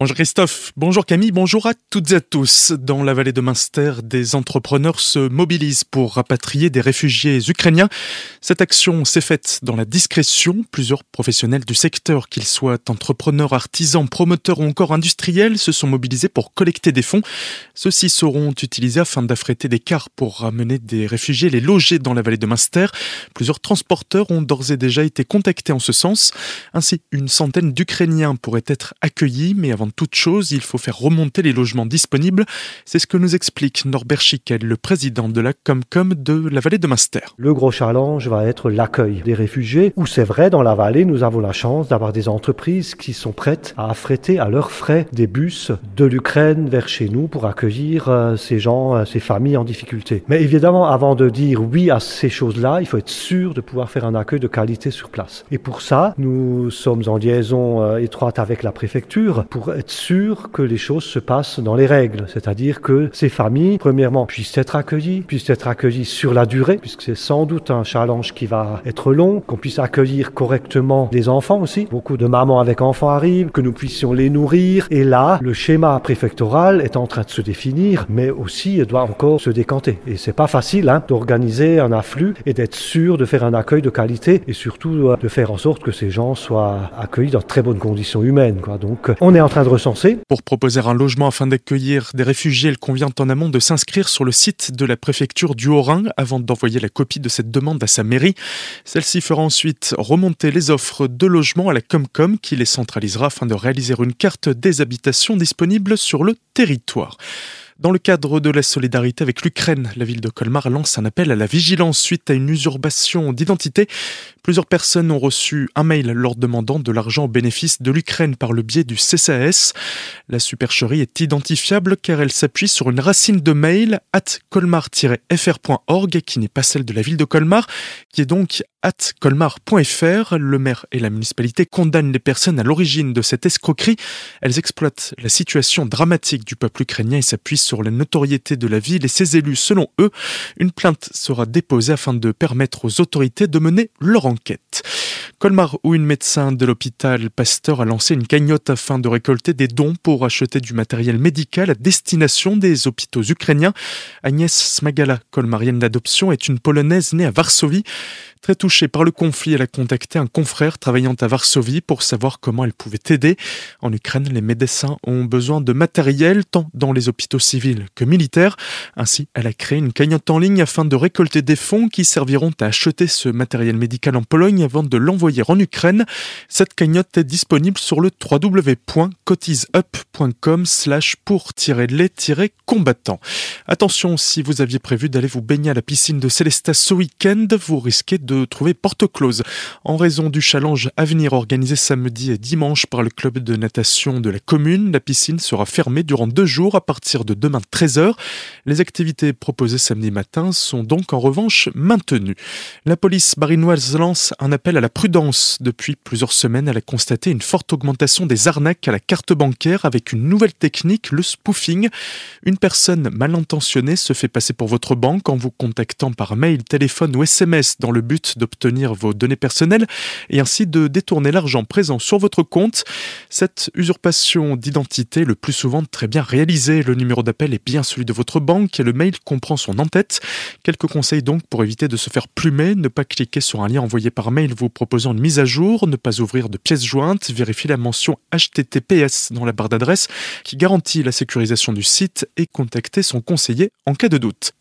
Bonjour Christophe, bonjour Camille, bonjour à toutes et à tous. Dans la vallée de Münster, des entrepreneurs se mobilisent pour rapatrier des réfugiés ukrainiens. Cette action s'est faite dans la discrétion. Plusieurs professionnels du secteur, qu'ils soient entrepreneurs, artisans, promoteurs ou encore industriels, se sont mobilisés pour collecter des fonds. Ceux-ci seront utilisés afin d'affréter des cars pour ramener des réfugiés, les loger dans la vallée de Münster. Plusieurs transporteurs ont d'ores et déjà été contactés en ce sens. Ainsi, une centaine d'Ukrainiens pourraient être accueillis, mais avant toute chose, il faut faire remonter les logements disponibles. C'est ce que nous explique Norbert Schickel, le président de la Comcom de la vallée de Munster. Le gros challenge va être l'accueil des réfugiés, où c'est vrai, dans la vallée, nous avons la chance d'avoir des entreprises qui sont prêtes à affréter à leurs frais des bus de l'Ukraine vers chez nous pour accueillir euh, ces gens, euh, ces familles en difficulté. Mais évidemment, avant de dire oui à ces choses-là, il faut être sûr de pouvoir faire un accueil de qualité sur place. Et pour ça, nous sommes en liaison euh, étroite avec la préfecture pour être sûr que les choses se passent dans les règles, c'est-à-dire que ces familles, premièrement, puissent être accueillies, puissent être accueillies sur la durée, puisque c'est sans doute un challenge qui va être long, qu'on puisse accueillir correctement les enfants aussi. Beaucoup de mamans avec enfants arrivent, que nous puissions les nourrir. Et là, le schéma préfectoral est en train de se définir, mais aussi doit encore se décanter. Et c'est pas facile hein, d'organiser un afflux et d'être sûr de faire un accueil de qualité et surtout euh, de faire en sorte que ces gens soient accueillis dans de très bonnes conditions humaines. Quoi. Donc, on est en train de pour proposer un logement afin d'accueillir des réfugiés, il convient en amont de s'inscrire sur le site de la préfecture du Haut-Rhin avant d'envoyer la copie de cette demande à sa mairie. Celle-ci fera ensuite remonter les offres de logement à la Comcom qui les centralisera afin de réaliser une carte des habitations disponibles sur le territoire. Dans le cadre de la solidarité avec l'Ukraine, la ville de Colmar lance un appel à la vigilance suite à une usurpation d'identité. Plusieurs personnes ont reçu un mail leur demandant de l'argent au bénéfice de l'Ukraine par le biais du CCAS. La supercherie est identifiable car elle s'appuie sur une racine de mail at colmar-fr.org qui n'est pas celle de la ville de Colmar, qui est donc at colmar.fr. Le maire et la municipalité condamnent les personnes à l'origine de cette escroquerie. Elles exploitent la situation dramatique du peuple ukrainien et s'appuient sur la notoriété de la ville et ses élus. Selon eux, une plainte sera déposée afin de permettre aux autorités de mener leur enquête. Colmar, où une médecin de l'hôpital Pasteur a lancé une cagnotte afin de récolter des dons pour acheter du matériel médical à destination des hôpitaux ukrainiens. Agnès Smagala, colmarienne d'adoption, est une Polonaise née à Varsovie. Très touchée par le conflit, elle a contacté un confrère travaillant à Varsovie pour savoir comment elle pouvait aider. En Ukraine, les médecins ont besoin de matériel tant dans les hôpitaux civils que militaires. Ainsi, elle a créé une cagnotte en ligne afin de récolter des fonds qui serviront à acheter ce matériel médical en Pologne avant de l'envoyer en Ukraine. Cette cagnotte est disponible sur le www.cotiseup.com slash pour-les-combattants. Attention, si vous aviez prévu d'aller vous baigner à la piscine de Célestat ce week-end, vous risquez de trouver porte close en raison du challenge à venir organisé samedi et dimanche par le club de natation de la commune. La piscine sera fermée durant deux jours à partir de demain 13h. Les activités proposées samedi matin sont donc en revanche maintenues. La police barinoise lance un appel à la prudence. Depuis plusieurs semaines, elle a constaté une forte augmentation des arnaques à la carte bancaire avec une nouvelle technique, le spoofing. Une personne mal intentionnée se fait passer pour votre banque en vous contactant par mail, téléphone ou SMS dans le but d'obtenir vos données personnelles et ainsi de détourner l'argent présent sur votre compte. Cette usurpation d'identité, le plus souvent très bien réalisée, le numéro d'appel est bien celui de votre banque et le mail comprend son en-tête. Quelques conseils donc pour éviter de se faire plumer, ne pas cliquer sur un lien envoyé par mail vous proposant une mise à jour, ne pas ouvrir de pièces jointes, vérifier la mention HTTPS dans la barre d'adresse qui garantit la sécurisation du site et contacter son conseiller en cas de doute.